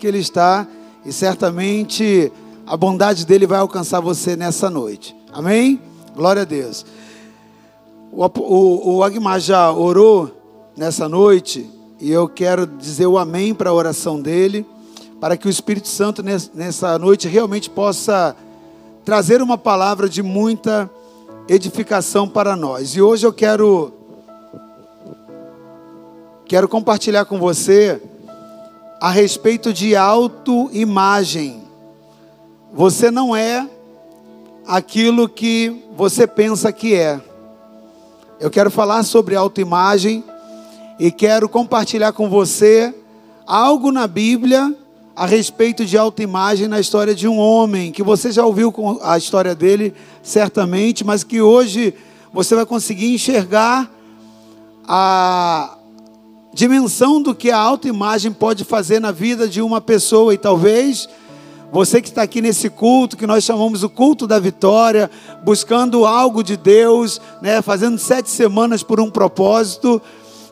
que Ele está e certamente a bondade dele vai alcançar você nessa noite. Amém? Glória a Deus. O, o, o Agmar já orou nessa noite e eu quero dizer o amém para a oração dele, para que o Espírito Santo nessa noite realmente possa trazer uma palavra de muita edificação para nós. E hoje eu quero quero compartilhar com você a respeito de autoimagem. Você não é aquilo que você pensa que é. Eu quero falar sobre autoimagem e quero compartilhar com você algo na Bíblia a respeito de autoimagem na história de um homem que você já ouviu a história dele certamente, mas que hoje você vai conseguir enxergar a dimensão do que a autoimagem pode fazer na vida de uma pessoa e talvez você que está aqui nesse culto, que nós chamamos o culto da vitória, buscando algo de Deus, né, fazendo sete semanas por um propósito,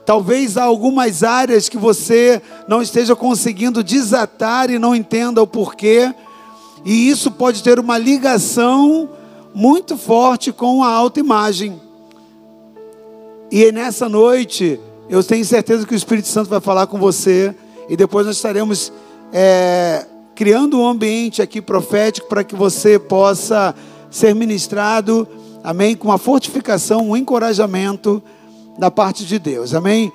talvez há algumas áreas que você não esteja conseguindo desatar e não entenda o porquê, e isso pode ter uma ligação muito forte com a autoimagem. E nessa noite, eu tenho certeza que o Espírito Santo vai falar com você e depois nós estaremos é, criando um ambiente aqui profético para que você possa ser ministrado, amém, com uma fortificação, um encorajamento da parte de Deus, amém.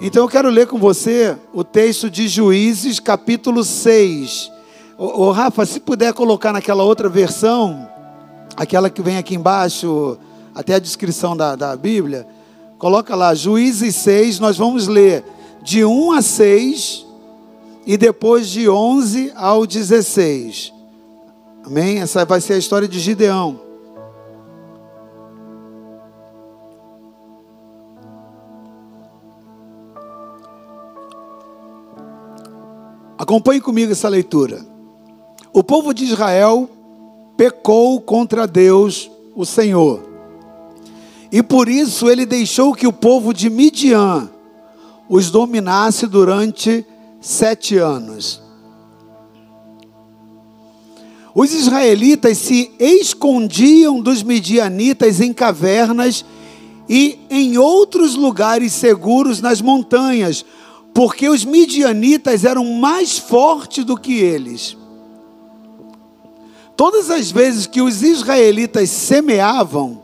Então eu quero ler com você o texto de Juízes, capítulo 6. Ô, ô Rafa, se puder colocar naquela outra versão, aquela que vem aqui embaixo, até a descrição da, da Bíblia. Coloca lá, Juízes 6, nós vamos ler de 1 a 6 e depois de 11 ao 16. Amém? Essa vai ser a história de Gideão. Acompanhe comigo essa leitura. O povo de Israel pecou contra Deus, o Senhor. E por isso ele deixou que o povo de Midian os dominasse durante sete anos. Os israelitas se escondiam dos midianitas em cavernas e em outros lugares seguros nas montanhas, porque os midianitas eram mais fortes do que eles. Todas as vezes que os israelitas semeavam,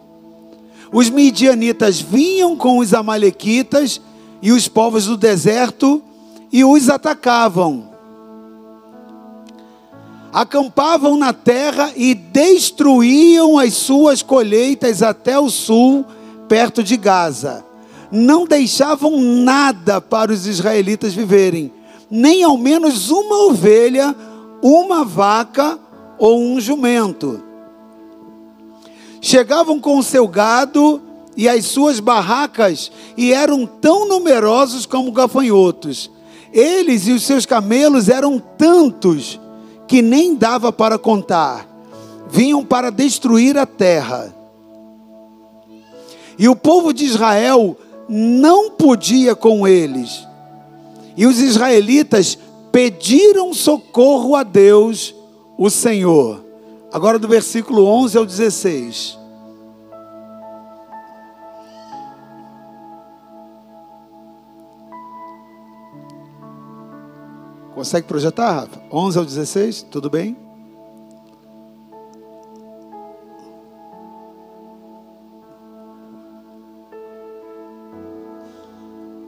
os midianitas vinham com os amalequitas e os povos do deserto e os atacavam. Acampavam na terra e destruíam as suas colheitas até o sul, perto de Gaza. Não deixavam nada para os israelitas viverem, nem ao menos uma ovelha, uma vaca ou um jumento. Chegavam com o seu gado e as suas barracas e eram tão numerosos como gafanhotos. Eles e os seus camelos eram tantos que nem dava para contar. Vinham para destruir a terra. E o povo de Israel não podia com eles. E os israelitas pediram socorro a Deus, o Senhor. Agora do versículo 11 ao 16. Consegue projetar, Rafa? 11 ao 16, tudo bem?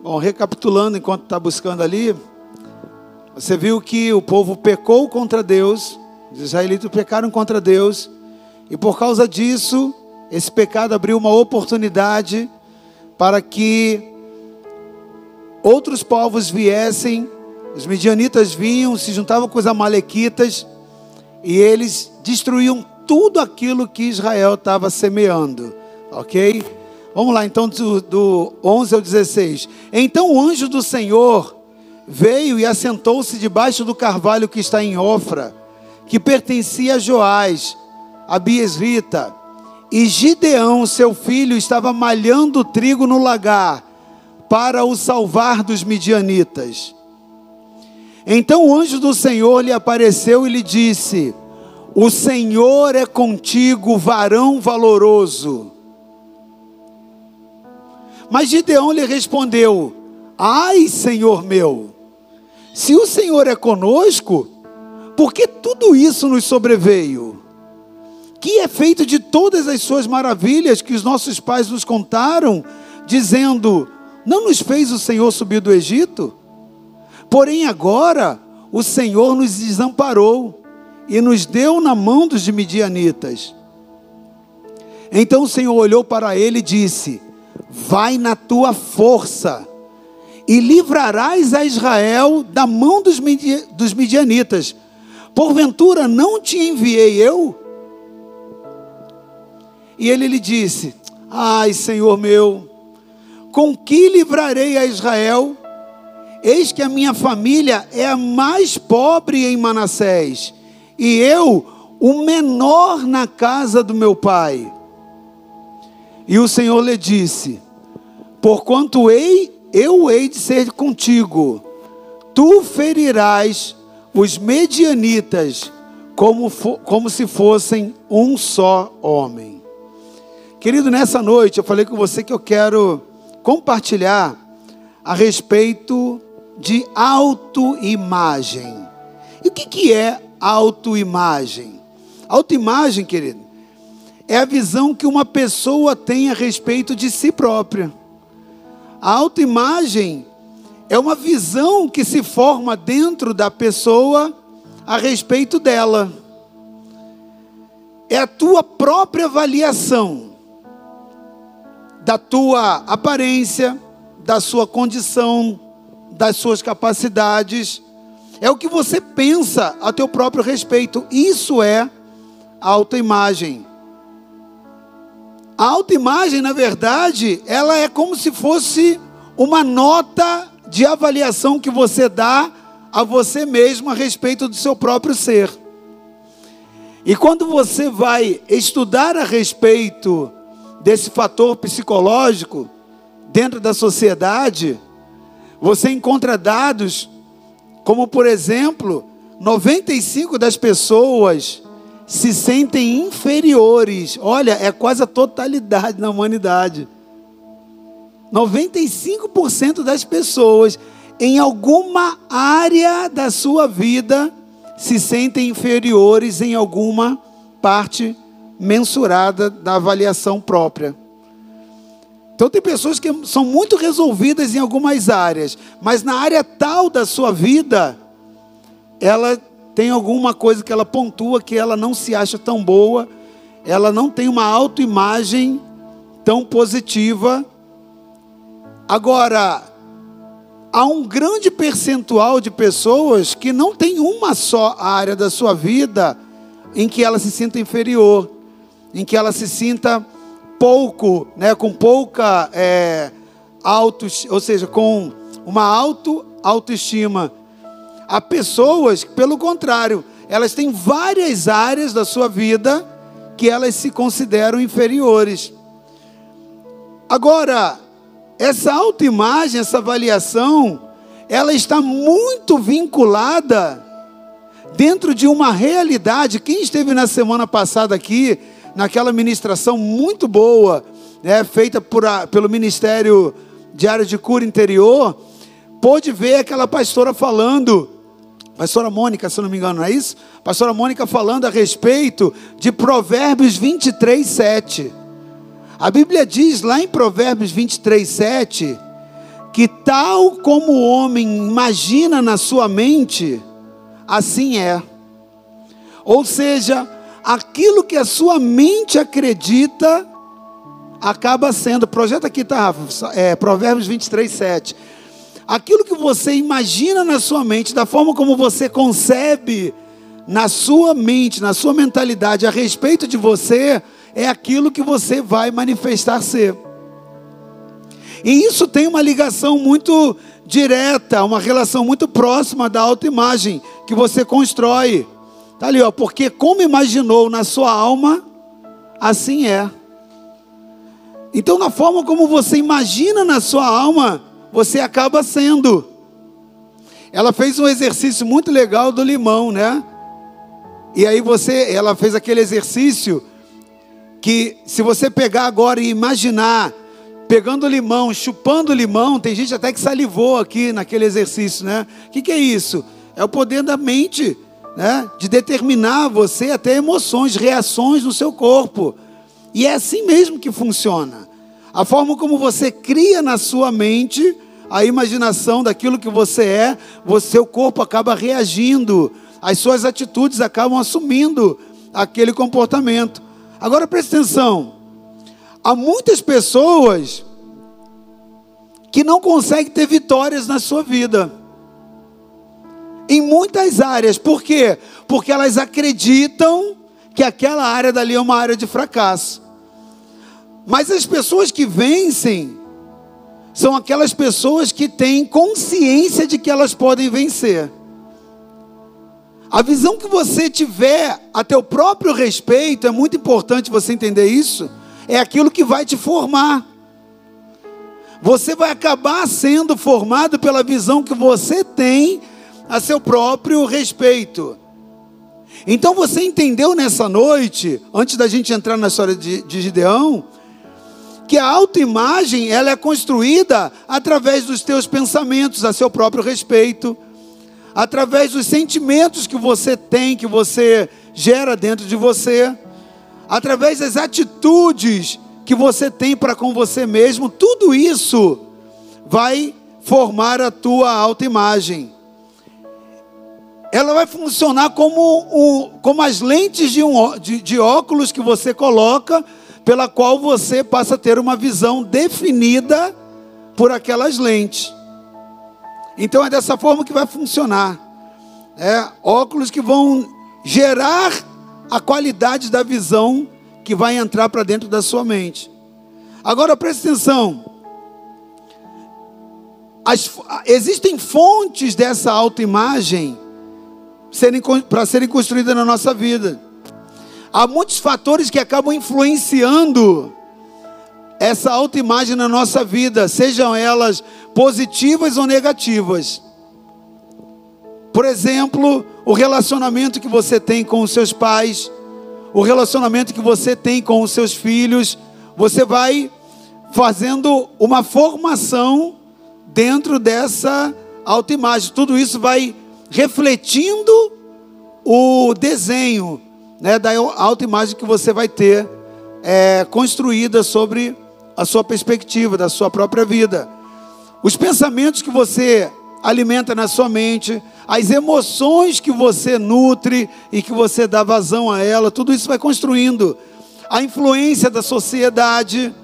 Bom, recapitulando enquanto está buscando ali, você viu que o povo pecou contra Deus, os israelitas pecaram contra Deus, e por causa disso, esse pecado abriu uma oportunidade para que outros povos viessem, os midianitas vinham, se juntavam com os amalequitas, e eles destruíam tudo aquilo que Israel estava semeando, ok? Vamos lá, então, do, do 11 ao 16. Então o anjo do Senhor veio e assentou-se debaixo do carvalho que está em Ofra que pertencia a Joás, a Biesrita, e Gideão, seu filho, estava malhando trigo no lagar para o salvar dos midianitas. Então o anjo do Senhor lhe apareceu e lhe disse: O Senhor é contigo, varão valoroso. Mas Gideão lhe respondeu: Ai, Senhor meu, se o Senhor é conosco, por que tudo isso nos sobreveio? Que é feito de todas as suas maravilhas que os nossos pais nos contaram, dizendo: Não nos fez o Senhor subir do Egito? Porém, agora o Senhor nos desamparou e nos deu na mão dos midianitas. Então o Senhor olhou para ele e disse: Vai na tua força e livrarás a Israel da mão dos, dos midianitas. Porventura não te enviei eu? E ele lhe disse: Ai, Senhor meu, com que livrarei a Israel? Eis que a minha família é a mais pobre em Manassés, e eu, o menor na casa do meu pai. E o Senhor lhe disse: Porquanto eu hei de ser contigo, tu ferirás os medianitas como, como se fossem um só homem. Querido, nessa noite eu falei com você que eu quero compartilhar a respeito de autoimagem. E o que, que é autoimagem? Autoimagem, querido, é a visão que uma pessoa tem a respeito de si própria. A autoimagem é uma visão que se forma dentro da pessoa a respeito dela. É a tua própria avaliação da tua aparência, da sua condição, das suas capacidades. É o que você pensa a teu próprio respeito. Isso é autoimagem. A autoimagem, na verdade, ela é como se fosse uma nota de avaliação que você dá a você mesmo a respeito do seu próprio ser. E quando você vai estudar a respeito desse fator psicológico dentro da sociedade, você encontra dados como, por exemplo, 95 das pessoas se sentem inferiores. Olha, é quase a totalidade na humanidade. 95% das pessoas em alguma área da sua vida se sentem inferiores em alguma parte mensurada da avaliação própria. Então tem pessoas que são muito resolvidas em algumas áreas, mas na área tal da sua vida, ela tem alguma coisa que ela pontua que ela não se acha tão boa, ela não tem uma autoimagem tão positiva. Agora, há um grande percentual de pessoas que não tem uma só área da sua vida em que ela se sinta inferior, em que ela se sinta pouco, né, com pouca é, auto, ou seja, com uma auto autoestima. Há pessoas pelo contrário, elas têm várias áreas da sua vida que elas se consideram inferiores. Agora, essa autoimagem, essa avaliação, ela está muito vinculada dentro de uma realidade. Quem esteve na semana passada aqui, naquela ministração muito boa, né, feita por a, pelo Ministério de Área de Cura Interior, pôde ver aquela pastora falando Pastora Mônica, se não me engano, não é isso? Pastora Mônica falando a respeito de Provérbios 23, 7. A Bíblia diz lá em Provérbios 23, 7, que tal como o homem imagina na sua mente, assim é. Ou seja, aquilo que a sua mente acredita, acaba sendo. Projeta aqui, tá, Rafa? É, Provérbios 23, 7 aquilo que você imagina na sua mente, da forma como você concebe na sua mente, na sua mentalidade a respeito de você, é aquilo que você vai manifestar ser. E isso tem uma ligação muito direta, uma relação muito próxima da autoimagem que você constrói. Tá ali, ó, porque como imaginou na sua alma, assim é. Então, na forma como você imagina na sua alma, você acaba sendo. ela fez um exercício muito legal do limão, né? E aí você, ela fez aquele exercício que se você pegar agora e imaginar pegando limão, chupando limão, tem gente até que salivou aqui naquele exercício, né? O que, que é isso? É o poder da mente, né? De determinar você até emoções, reações no seu corpo. E é assim mesmo que funciona. A forma como você cria na sua mente a imaginação daquilo que você é, o seu corpo acaba reagindo, as suas atitudes acabam assumindo aquele comportamento. Agora preste atenção. Há muitas pessoas que não conseguem ter vitórias na sua vida. Em muitas áreas. Por quê? Porque elas acreditam que aquela área dali é uma área de fracasso. Mas as pessoas que vencem são aquelas pessoas que têm consciência de que elas podem vencer. A visão que você tiver a teu próprio respeito, é muito importante você entender isso, é aquilo que vai te formar. Você vai acabar sendo formado pela visão que você tem a seu próprio respeito. Então você entendeu nessa noite, antes da gente entrar na história de, de Gideão, que a autoimagem ela é construída através dos teus pensamentos a seu próprio respeito, através dos sentimentos que você tem, que você gera dentro de você, através das atitudes que você tem para com você mesmo, tudo isso vai formar a tua autoimagem. Ela vai funcionar como, como as lentes de, um, de, de óculos que você coloca pela qual você passa a ter uma visão definida por aquelas lentes. Então é dessa forma que vai funcionar. É, óculos que vão gerar a qualidade da visão que vai entrar para dentro da sua mente. Agora preste atenção. As, existem fontes dessa autoimagem para serem construídas na nossa vida. Há muitos fatores que acabam influenciando essa autoimagem na nossa vida, sejam elas positivas ou negativas. Por exemplo, o relacionamento que você tem com os seus pais, o relacionamento que você tem com os seus filhos, você vai fazendo uma formação dentro dessa autoimagem. Tudo isso vai refletindo o desenho né, da autoimagem que você vai ter é, construída sobre a sua perspectiva, da sua própria vida. Os pensamentos que você alimenta na sua mente, as emoções que você nutre e que você dá vazão a ela, tudo isso vai construindo. A influência da sociedade,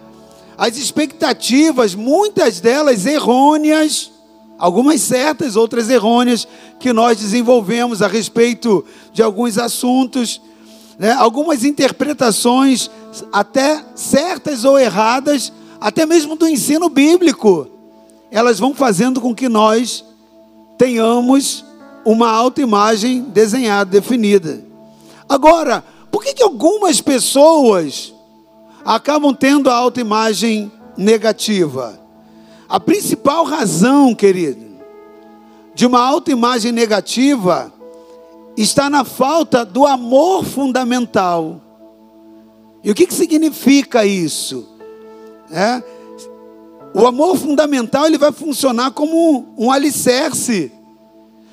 as expectativas, muitas delas errôneas, algumas certas, outras errôneas, que nós desenvolvemos a respeito de alguns assuntos né, algumas interpretações, até certas ou erradas, até mesmo do ensino bíblico, elas vão fazendo com que nós tenhamos uma autoimagem desenhada, definida. Agora, por que, que algumas pessoas acabam tendo a autoimagem negativa? A principal razão, querido, de uma autoimagem negativa está na falta do amor fundamental. E o que, que significa isso? É, o amor fundamental ele vai funcionar como um alicerce,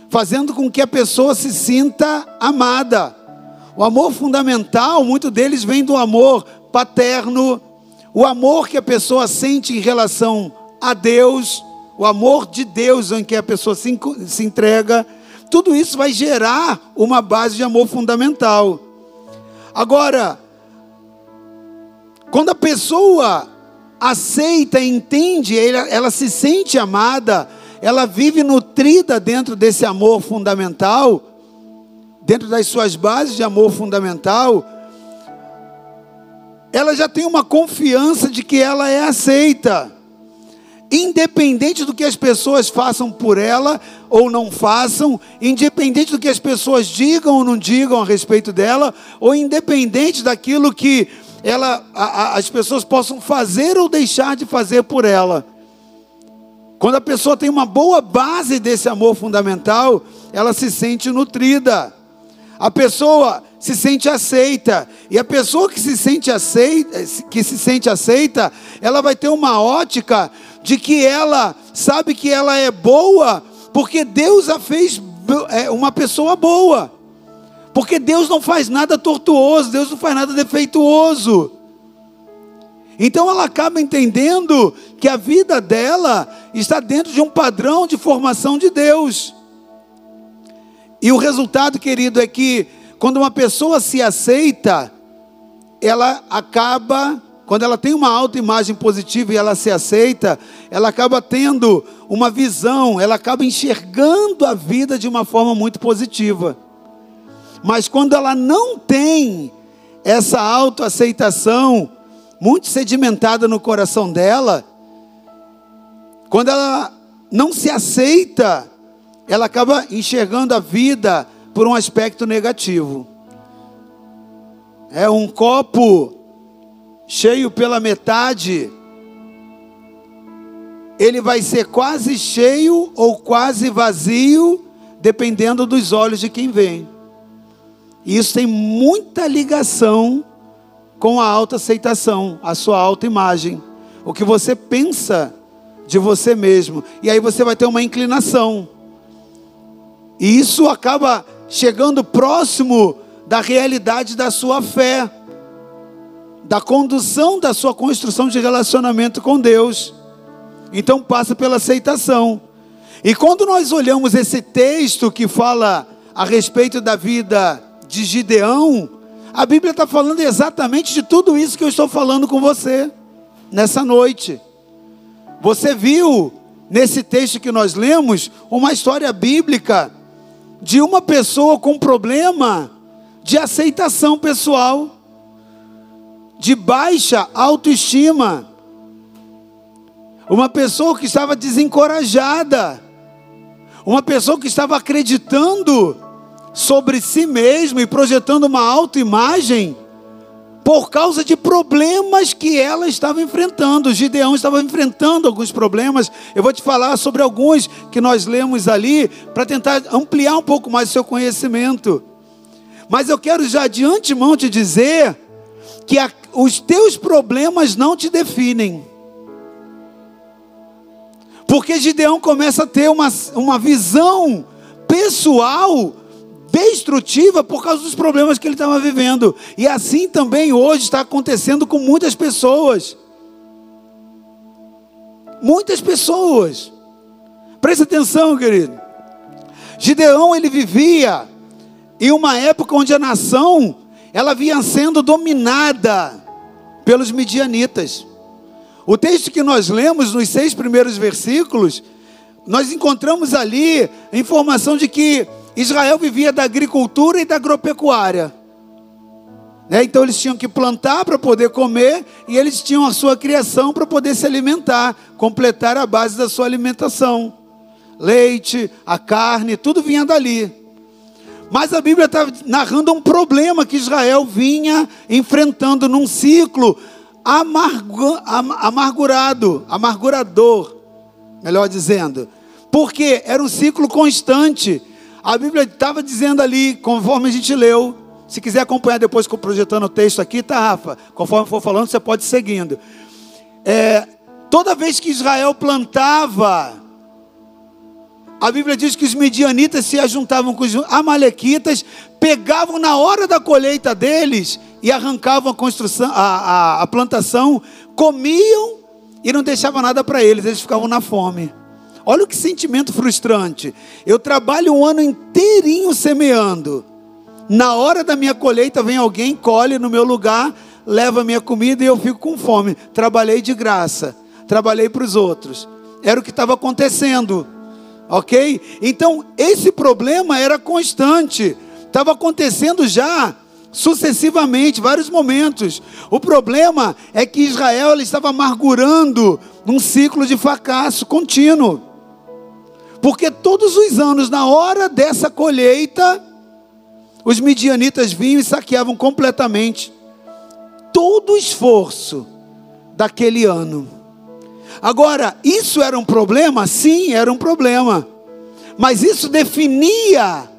fazendo com que a pessoa se sinta amada. O amor fundamental, muito deles vem do amor paterno, o amor que a pessoa sente em relação a Deus, o amor de Deus em que a pessoa se, se entrega tudo isso vai gerar uma base de amor fundamental. Agora, quando a pessoa aceita, entende, ela, ela se sente amada, ela vive nutrida dentro desse amor fundamental, dentro das suas bases de amor fundamental, ela já tem uma confiança de que ela é aceita independente do que as pessoas façam por ela ou não façam, independente do que as pessoas digam ou não digam a respeito dela, ou independente daquilo que ela, a, a, as pessoas possam fazer ou deixar de fazer por ela. Quando a pessoa tem uma boa base desse amor fundamental, ela se sente nutrida. A pessoa se sente aceita. E a pessoa que se sente aceita, que se sente aceita, ela vai ter uma ótica de que ela sabe que ela é boa, porque Deus a fez é, uma pessoa boa. Porque Deus não faz nada tortuoso, Deus não faz nada defeituoso. Então ela acaba entendendo que a vida dela está dentro de um padrão de formação de Deus. E o resultado, querido, é que quando uma pessoa se aceita, ela acaba, quando ela tem uma autoimagem positiva e ela se aceita, ela acaba tendo uma visão, ela acaba enxergando a vida de uma forma muito positiva. Mas quando ela não tem essa autoaceitação muito sedimentada no coração dela, quando ela não se aceita, ela acaba enxergando a vida por um aspecto negativo. É um copo cheio pela metade, ele vai ser quase cheio ou quase vazio, dependendo dos olhos de quem vem. E isso tem muita ligação com a autoaceitação, a sua autoimagem, o que você pensa de você mesmo. E aí você vai ter uma inclinação. E isso acaba chegando próximo da realidade da sua fé, da condução da sua construção de relacionamento com Deus. Então passa pela aceitação. E quando nós olhamos esse texto que fala a respeito da vida de Gideão, a Bíblia está falando exatamente de tudo isso que eu estou falando com você nessa noite. Você viu nesse texto que nós lemos uma história bíblica de uma pessoa com problema de aceitação pessoal, de baixa autoestima, uma pessoa que estava desencorajada, uma pessoa que estava acreditando sobre si mesmo e projetando uma autoimagem por causa de problemas que ela estava enfrentando. Gideão estava enfrentando alguns problemas. Eu vou te falar sobre alguns que nós lemos ali para tentar ampliar um pouco mais o seu conhecimento. Mas eu quero já de antemão te dizer que a, os teus problemas não te definem. Porque Gideão começa a ter uma, uma visão pessoal destrutiva por causa dos problemas que ele estava vivendo. E assim também hoje está acontecendo com muitas pessoas. Muitas pessoas. Preste atenção, querido. Gideão ele vivia em uma época onde a nação ela vinha sendo dominada pelos midianitas. O texto que nós lemos nos seis primeiros versículos, nós encontramos ali a informação de que Israel vivia da agricultura e da agropecuária. Né? Então eles tinham que plantar para poder comer e eles tinham a sua criação para poder se alimentar, completar a base da sua alimentação. Leite, a carne, tudo vinha dali. Mas a Bíblia está narrando um problema que Israel vinha enfrentando num ciclo amargu, amargurado, amargurador, melhor dizendo. Porque era um ciclo constante. A Bíblia estava dizendo ali, conforme a gente leu. Se quiser acompanhar depois projetando o texto aqui, tá, Rafa? Conforme for falando, você pode ir seguindo. É, toda vez que Israel plantava, a Bíblia diz que os medianitas se ajuntavam com os amalequitas, pegavam na hora da colheita deles e arrancavam a construção, a, a, a plantação, comiam e não deixavam nada para eles, eles ficavam na fome. Olha que sentimento frustrante. Eu trabalho um ano inteirinho semeando. Na hora da minha colheita vem alguém, colhe no meu lugar, leva minha comida e eu fico com fome. Trabalhei de graça, trabalhei para os outros. Era o que estava acontecendo. Ok? Então, esse problema era constante. Estava acontecendo já sucessivamente, vários momentos. O problema é que Israel estava amargurando num ciclo de fracasso contínuo. Porque todos os anos, na hora dessa colheita, os midianitas vinham e saqueavam completamente todo o esforço daquele ano. Agora, isso era um problema? Sim, era um problema. Mas isso definia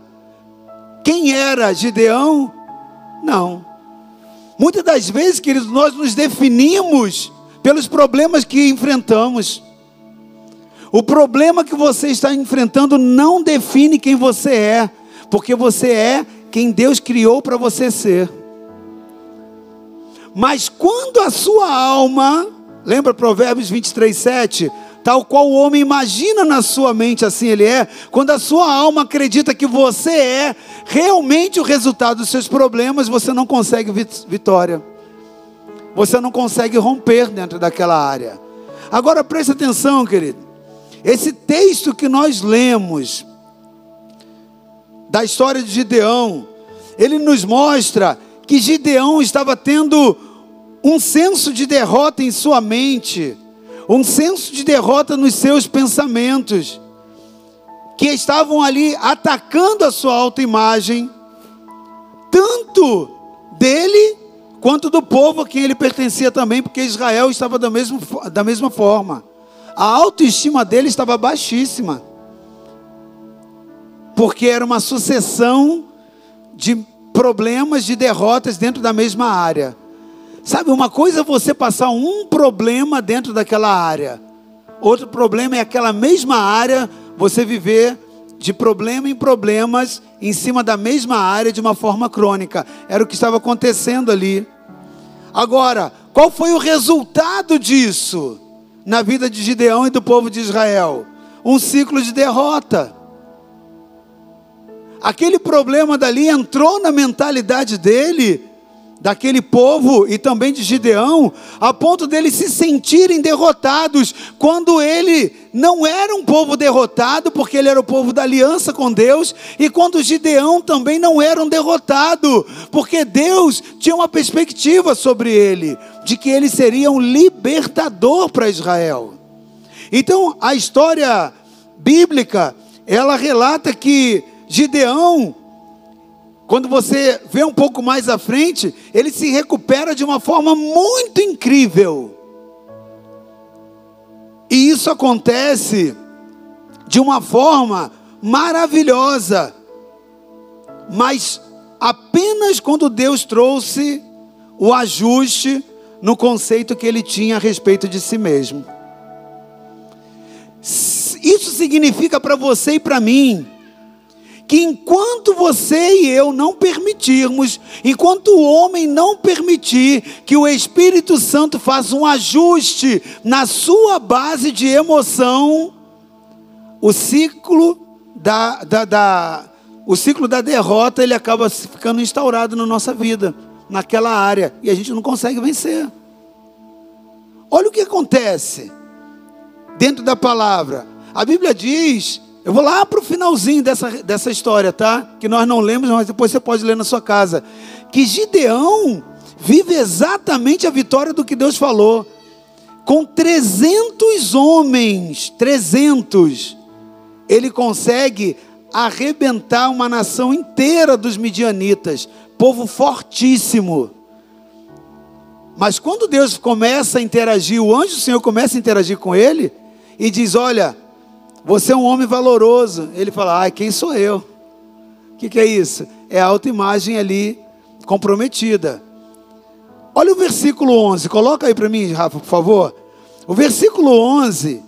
quem era Gideão? Não. Muitas das vezes, queridos, nós nos definimos pelos problemas que enfrentamos. O problema que você está enfrentando não define quem você é, porque você é quem Deus criou para você ser. Mas quando a sua alma, lembra Provérbios 23, 7? Tal qual o homem imagina na sua mente, assim ele é. Quando a sua alma acredita que você é realmente o resultado dos seus problemas, você não consegue vitória. Você não consegue romper dentro daquela área. Agora preste atenção, querido. Esse texto que nós lemos da história de Gideão, ele nos mostra que Gideão estava tendo um senso de derrota em sua mente um senso de derrota nos seus pensamentos, que estavam ali atacando a sua autoimagem, tanto dele quanto do povo a quem ele pertencia também, porque Israel estava da mesma, da mesma forma. A autoestima dele estava baixíssima, porque era uma sucessão de problemas, de derrotas dentro da mesma área. Sabe, uma coisa é você passar um problema dentro daquela área, outro problema é aquela mesma área você viver de problema em problemas em cima da mesma área de uma forma crônica. Era o que estava acontecendo ali. Agora, qual foi o resultado disso na vida de Gideão e do povo de Israel? Um ciclo de derrota. Aquele problema dali entrou na mentalidade dele daquele povo e também de Gideão, a ponto deles se sentirem derrotados, quando ele não era um povo derrotado, porque ele era o povo da aliança com Deus, e quando Gideão também não era um derrotado, porque Deus tinha uma perspectiva sobre ele, de que ele seria um libertador para Israel. Então, a história bíblica, ela relata que Gideão quando você vê um pouco mais à frente, ele se recupera de uma forma muito incrível. E isso acontece de uma forma maravilhosa. Mas apenas quando Deus trouxe o ajuste no conceito que ele tinha a respeito de si mesmo. Isso significa para você e para mim que enquanto você e eu não permitirmos, enquanto o homem não permitir que o Espírito Santo faça um ajuste na sua base de emoção, o ciclo da, da, da, o ciclo da derrota ele acaba ficando instaurado na nossa vida, naquela área, e a gente não consegue vencer. Olha o que acontece dentro da palavra. A Bíblia diz eu vou lá para o finalzinho dessa, dessa história, tá? Que nós não lemos, mas depois você pode ler na sua casa. Que Gideão vive exatamente a vitória do que Deus falou. Com 300 homens, 300, ele consegue arrebentar uma nação inteira dos midianitas, povo fortíssimo. Mas quando Deus começa a interagir, o anjo do Senhor começa a interagir com ele e diz: Olha, você é um homem valoroso. Ele fala: Ai, quem sou eu? O que, que é isso? É a autoimagem ali comprometida. Olha o versículo 11. Coloca aí para mim, Rafa, por favor. O versículo 11.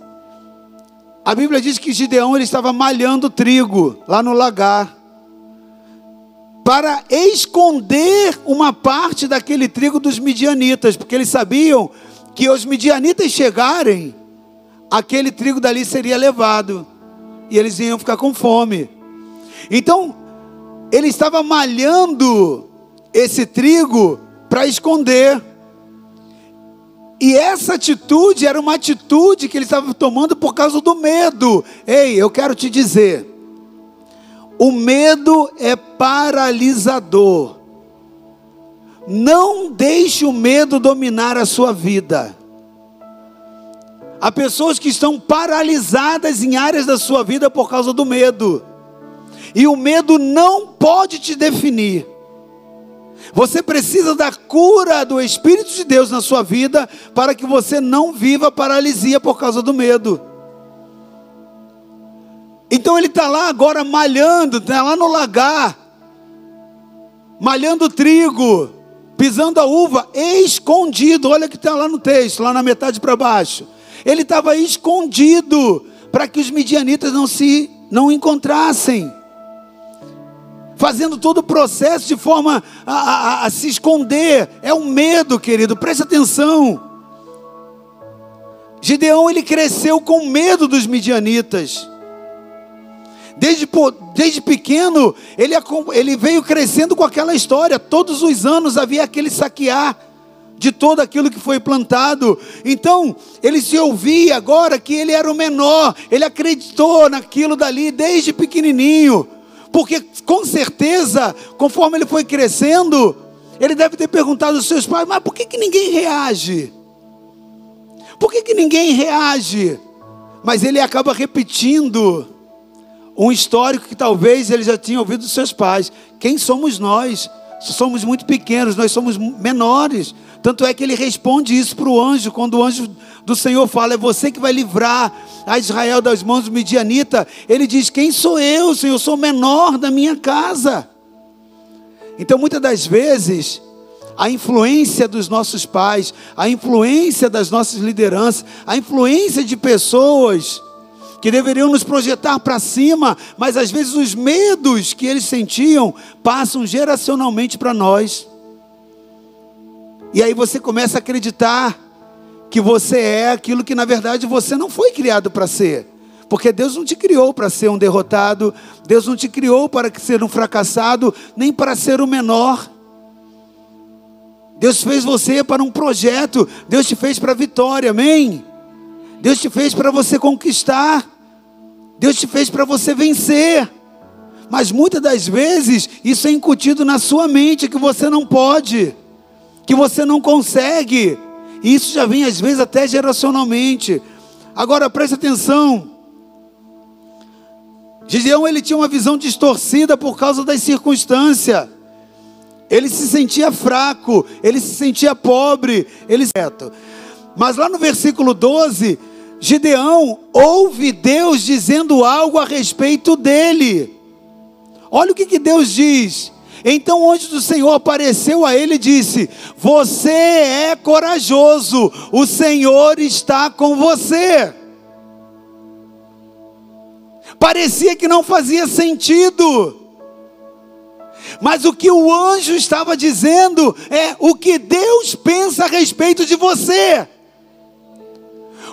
A Bíblia diz que Gideão ele estava malhando trigo lá no lagar para esconder uma parte daquele trigo dos midianitas, porque eles sabiam que os midianitas chegarem aquele trigo dali seria levado e eles iam ficar com fome. Então, ele estava malhando esse trigo para esconder. E essa atitude era uma atitude que ele estava tomando por causa do medo. Ei, eu quero te dizer: o medo é paralisador. Não deixe o medo dominar a sua vida. Há pessoas que estão paralisadas em áreas da sua vida por causa do medo. E o medo não pode te definir. Você precisa da cura do Espírito de Deus na sua vida para que você não viva paralisia por causa do medo. Então ele está lá agora malhando, está lá no lagar, malhando trigo, pisando a uva, escondido. Olha que está lá no texto, lá na metade para baixo. Ele estava escondido para que os midianitas não se não encontrassem fazendo todo o processo de forma a, a, a se esconder. É um medo, querido, preste atenção. Gideão ele cresceu com medo dos midianitas. Desde, desde pequeno, ele, ele veio crescendo com aquela história. Todos os anos havia aquele saquear de todo aquilo que foi plantado. Então, ele se ouvia agora que ele era o menor. Ele acreditou naquilo dali desde pequenininho. Porque com certeza, conforme ele foi crescendo, ele deve ter perguntado aos seus pais: mas por que, que ninguém reage? Por que, que ninguém reage? Mas ele acaba repetindo um histórico que talvez ele já tinha ouvido dos seus pais. Quem somos nós? Somos muito pequenos, nós somos menores. Tanto é que ele responde isso para o anjo, quando o anjo do Senhor fala: É você que vai livrar a Israel das mãos do midianita. Ele diz: Quem sou eu, Senhor? Eu sou menor da minha casa. Então, muitas das vezes, a influência dos nossos pais, a influência das nossas lideranças, a influência de pessoas que deveriam nos projetar para cima, mas às vezes os medos que eles sentiam passam geracionalmente para nós. E aí você começa a acreditar que você é aquilo que na verdade você não foi criado para ser. Porque Deus não te criou para ser um derrotado, Deus não te criou para ser um fracassado, nem para ser o menor. Deus fez você para um projeto, Deus te fez para vitória, amém? Deus te fez para você conquistar, Deus te fez para você vencer. Mas muitas das vezes isso é incutido na sua mente que você não pode, que você não consegue. E isso já vem às vezes até geracionalmente. Agora preste atenção. Gideão ele tinha uma visão distorcida por causa das circunstâncias. Ele se sentia fraco, ele se sentia pobre, ele Mas lá no versículo 12, Gideão ouve Deus dizendo algo a respeito dele. Olha o que, que Deus diz. Então o anjo do Senhor apareceu a ele e disse: Você é corajoso, o Senhor está com você. Parecia que não fazia sentido. Mas o que o anjo estava dizendo é o que Deus pensa a respeito de você.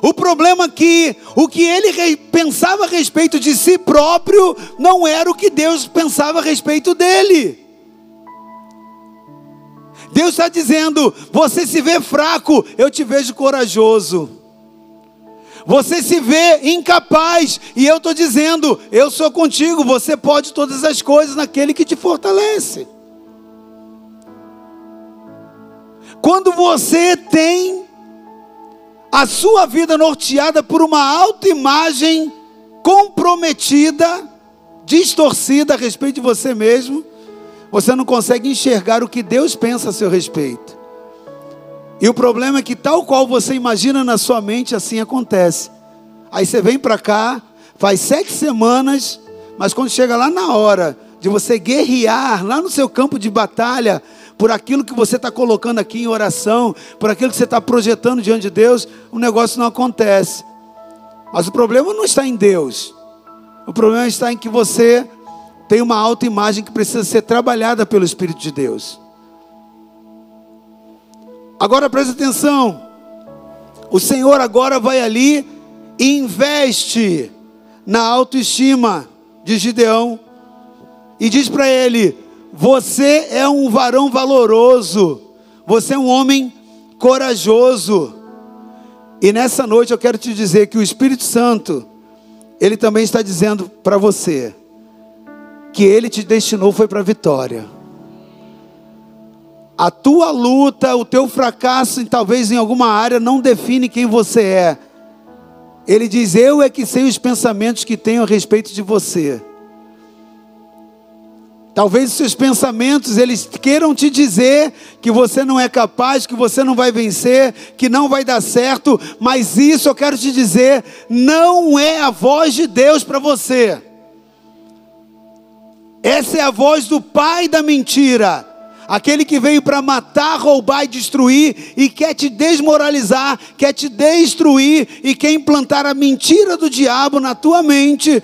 O problema é que o que ele pensava a respeito de si próprio não era o que Deus pensava a respeito dele. Deus está dizendo: você se vê fraco, eu te vejo corajoso. Você se vê incapaz, e eu estou dizendo: eu sou contigo, você pode todas as coisas naquele que te fortalece. Quando você tem a sua vida norteada por uma autoimagem comprometida, distorcida a respeito de você mesmo, você não consegue enxergar o que Deus pensa a seu respeito. E o problema é que, tal qual você imagina na sua mente, assim acontece. Aí você vem para cá, faz sete semanas, mas quando chega lá na hora de você guerrear, lá no seu campo de batalha, por aquilo que você está colocando aqui em oração, por aquilo que você está projetando diante de Deus, o negócio não acontece. Mas o problema não está em Deus. O problema está em que você tem uma autoimagem que precisa ser trabalhada pelo Espírito de Deus. Agora preste atenção. O Senhor agora vai ali e investe na autoestima de Gideão e diz para ele: Você é um varão valoroso, você é um homem corajoso. E nessa noite eu quero te dizer que o Espírito Santo, ele também está dizendo para você: que Ele te destinou foi para a vitória. A tua luta, o teu fracasso, talvez em alguma área, não define quem você é. Ele diz: Eu é que sei os pensamentos que tenho a respeito de você. Talvez os seus pensamentos eles queiram te dizer que você não é capaz, que você não vai vencer, que não vai dar certo, mas isso eu quero te dizer, não é a voz de Deus para você. Essa é a voz do pai da mentira. Aquele que veio para matar, roubar e destruir e quer te desmoralizar, quer te destruir e quer implantar a mentira do diabo na tua mente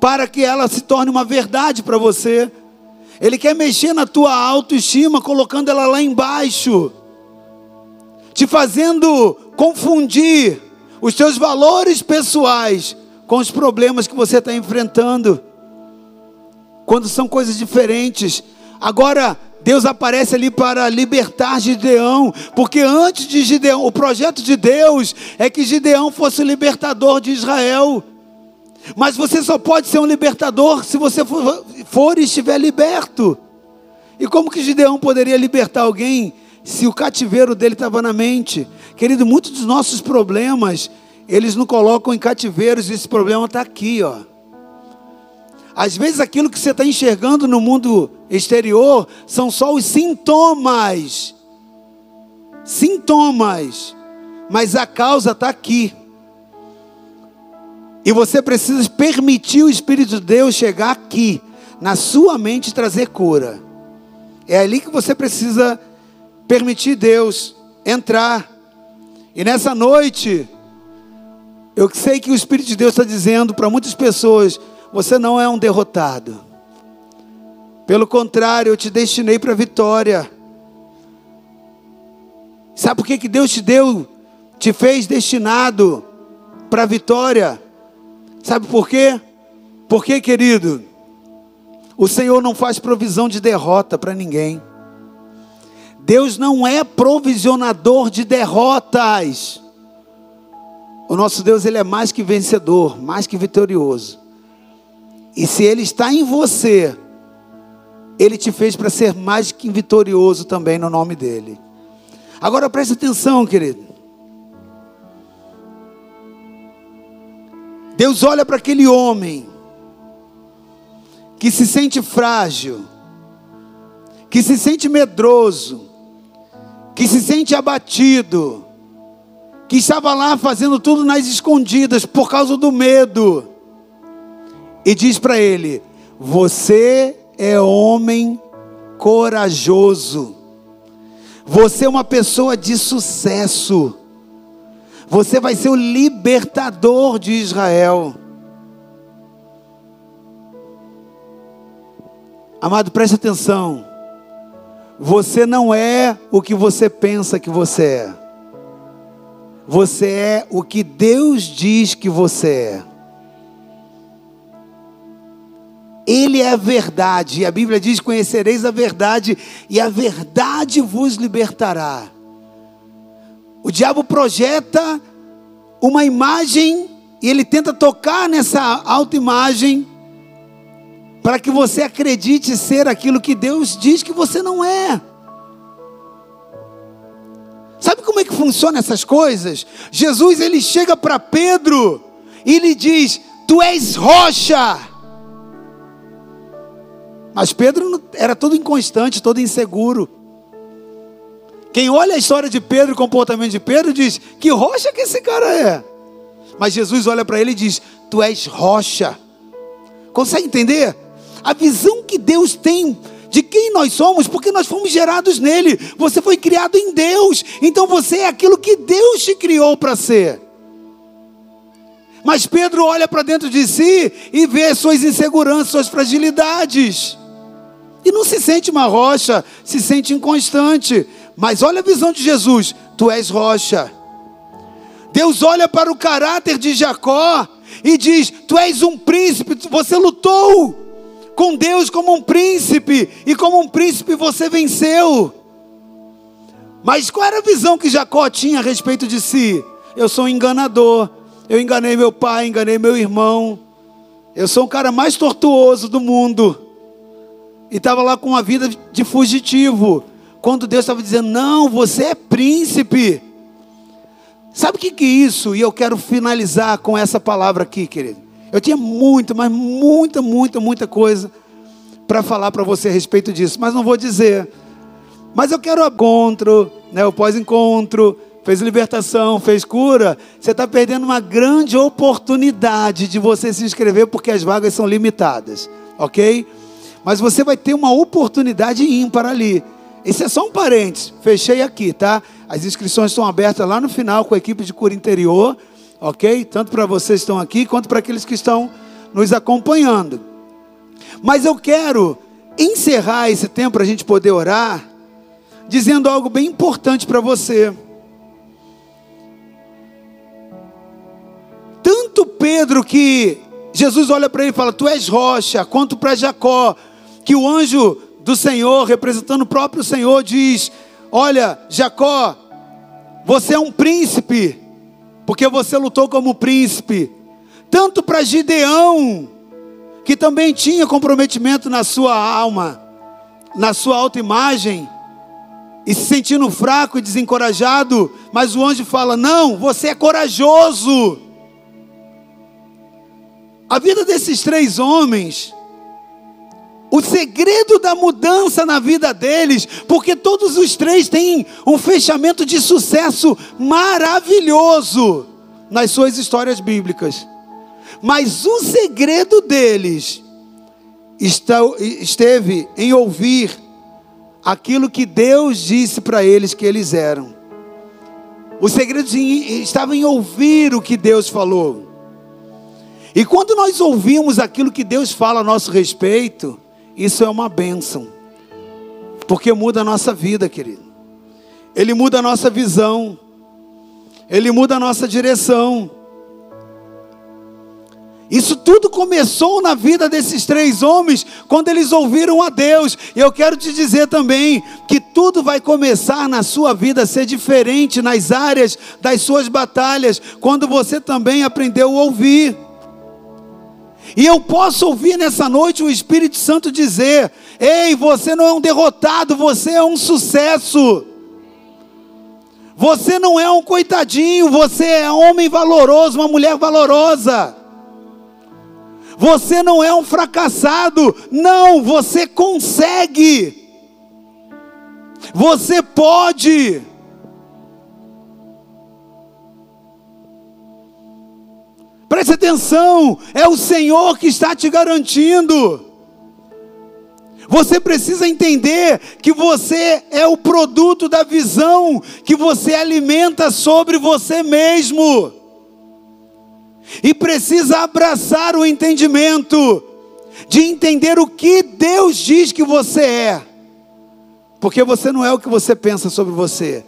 para que ela se torne uma verdade para você. Ele quer mexer na tua autoestima, colocando ela lá embaixo, te fazendo confundir os teus valores pessoais com os problemas que você está enfrentando, quando são coisas diferentes. Agora, Deus aparece ali para libertar Gideão, porque antes de Gideão, o projeto de Deus é que Gideão fosse o libertador de Israel. Mas você só pode ser um libertador se você for, for e estiver liberto. E como que Gideão poderia libertar alguém se o cativeiro dele estava na mente? Querido, muitos dos nossos problemas, eles não colocam em cativeiros, esse problema está aqui, ó. Às vezes aquilo que você está enxergando no mundo exterior são só os sintomas. Sintomas. Mas a causa está aqui. E você precisa permitir o Espírito de Deus chegar aqui, na sua mente, trazer cura. É ali que você precisa permitir Deus entrar. E nessa noite, eu sei que o Espírito de Deus está dizendo para muitas pessoas: você não é um derrotado. Pelo contrário, eu te destinei para a vitória. Sabe por que, que Deus te deu, te fez destinado para a vitória? Sabe por quê? Porque, querido, o Senhor não faz provisão de derrota para ninguém. Deus não é provisionador de derrotas. O nosso Deus, ele é mais que vencedor, mais que vitorioso. E se ele está em você, ele te fez para ser mais que vitorioso também no nome dele. Agora preste atenção, querido. Deus olha para aquele homem que se sente frágil, que se sente medroso, que se sente abatido, que estava lá fazendo tudo nas escondidas por causa do medo, e diz para ele: Você é homem corajoso, você é uma pessoa de sucesso. Você vai ser o libertador de Israel. Amado, preste atenção. Você não é o que você pensa que você é. Você é o que Deus diz que você é. Ele é a verdade, e a Bíblia diz: Conhecereis a verdade, e a verdade vos libertará. O diabo projeta uma imagem e ele tenta tocar nessa autoimagem para que você acredite ser aquilo que Deus diz que você não é. Sabe como é que funciona essas coisas? Jesus ele chega para Pedro e lhe diz: Tu és rocha. Mas Pedro era todo inconstante, todo inseguro. Quem olha a história de Pedro, o comportamento de Pedro, diz: Que rocha que esse cara é? Mas Jesus olha para ele e diz: Tu és rocha. Consegue entender? A visão que Deus tem de quem nós somos, porque nós fomos gerados nele. Você foi criado em Deus, então você é aquilo que Deus te criou para ser. Mas Pedro olha para dentro de si e vê suas inseguranças, suas fragilidades. E não se sente uma rocha, se sente inconstante. Mas olha a visão de Jesus: tu és rocha. Deus olha para o caráter de Jacó e diz: Tu és um príncipe, você lutou com Deus como um príncipe, e como um príncipe você venceu. Mas qual era a visão que Jacó tinha a respeito de si? Eu sou um enganador, eu enganei meu pai, enganei meu irmão, eu sou o cara mais tortuoso do mundo, e estava lá com uma vida de fugitivo. Quando Deus estava dizendo: Não, você é príncipe. Sabe o que, que é isso? E eu quero finalizar com essa palavra aqui, querido. Eu tinha muita, mas muita, muita, muita coisa para falar para você a respeito disso, mas não vou dizer. Mas eu quero o encontro, né, o pós-encontro, fez libertação, fez cura. Você está perdendo uma grande oportunidade de você se inscrever porque as vagas são limitadas, ok? Mas você vai ter uma oportunidade ímpar ali. Esse é só um parênteses, fechei aqui, tá? As inscrições estão abertas lá no final com a equipe de cura interior, ok? Tanto para vocês que estão aqui, quanto para aqueles que estão nos acompanhando. Mas eu quero encerrar esse tempo para a gente poder orar, dizendo algo bem importante para você. Tanto Pedro que Jesus olha para ele e fala: Tu és rocha, quanto para Jacó, que o anjo do Senhor, representando o próprio Senhor, diz: Olha, Jacó, você é um príncipe, porque você lutou como príncipe. Tanto para Gideão, que também tinha comprometimento na sua alma, na sua autoimagem, e se sentindo fraco e desencorajado, mas o anjo fala: Não, você é corajoso. A vida desses três homens o segredo da mudança na vida deles, porque todos os três têm um fechamento de sucesso maravilhoso nas suas histórias bíblicas. Mas o segredo deles esteve em ouvir aquilo que Deus disse para eles que eles eram. O segredo estava em ouvir o que Deus falou. E quando nós ouvimos aquilo que Deus fala a nosso respeito, isso é uma bênção, porque muda a nossa vida, querido. Ele muda a nossa visão, ele muda a nossa direção. Isso tudo começou na vida desses três homens quando eles ouviram a Deus. E eu quero te dizer também que tudo vai começar na sua vida a ser diferente nas áreas das suas batalhas, quando você também aprendeu a ouvir. E eu posso ouvir nessa noite o Espírito Santo dizer: Ei, você não é um derrotado, você é um sucesso. Você não é um coitadinho, você é um homem valoroso, uma mulher valorosa. Você não é um fracassado, não, você consegue. Você pode. Preste atenção, é o Senhor que está te garantindo. Você precisa entender que você é o produto da visão que você alimenta sobre você mesmo. E precisa abraçar o entendimento de entender o que Deus diz que você é. Porque você não é o que você pensa sobre você.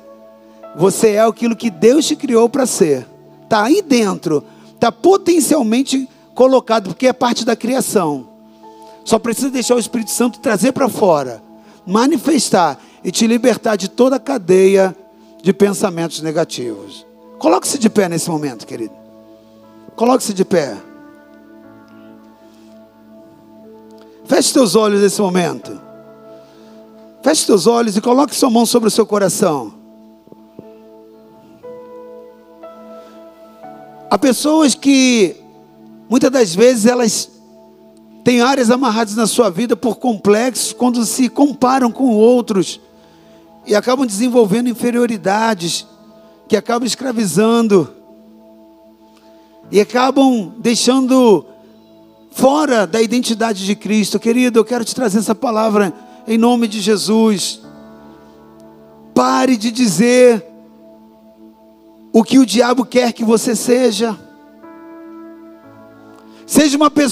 Você é aquilo que Deus te criou para ser. Está aí dentro está potencialmente colocado, porque é parte da criação. Só precisa deixar o Espírito Santo trazer para fora, manifestar e te libertar de toda a cadeia de pensamentos negativos. Coloque-se de pé nesse momento, querido. Coloque-se de pé. Feche seus olhos nesse momento. Feche seus olhos e coloque sua mão sobre o seu coração. Há pessoas que muitas das vezes elas têm áreas amarradas na sua vida por complexos quando se comparam com outros e acabam desenvolvendo inferioridades que acabam escravizando e acabam deixando fora da identidade de Cristo. Querido, eu quero te trazer essa palavra em nome de Jesus. Pare de dizer o que o diabo quer que você seja. Seja uma pessoa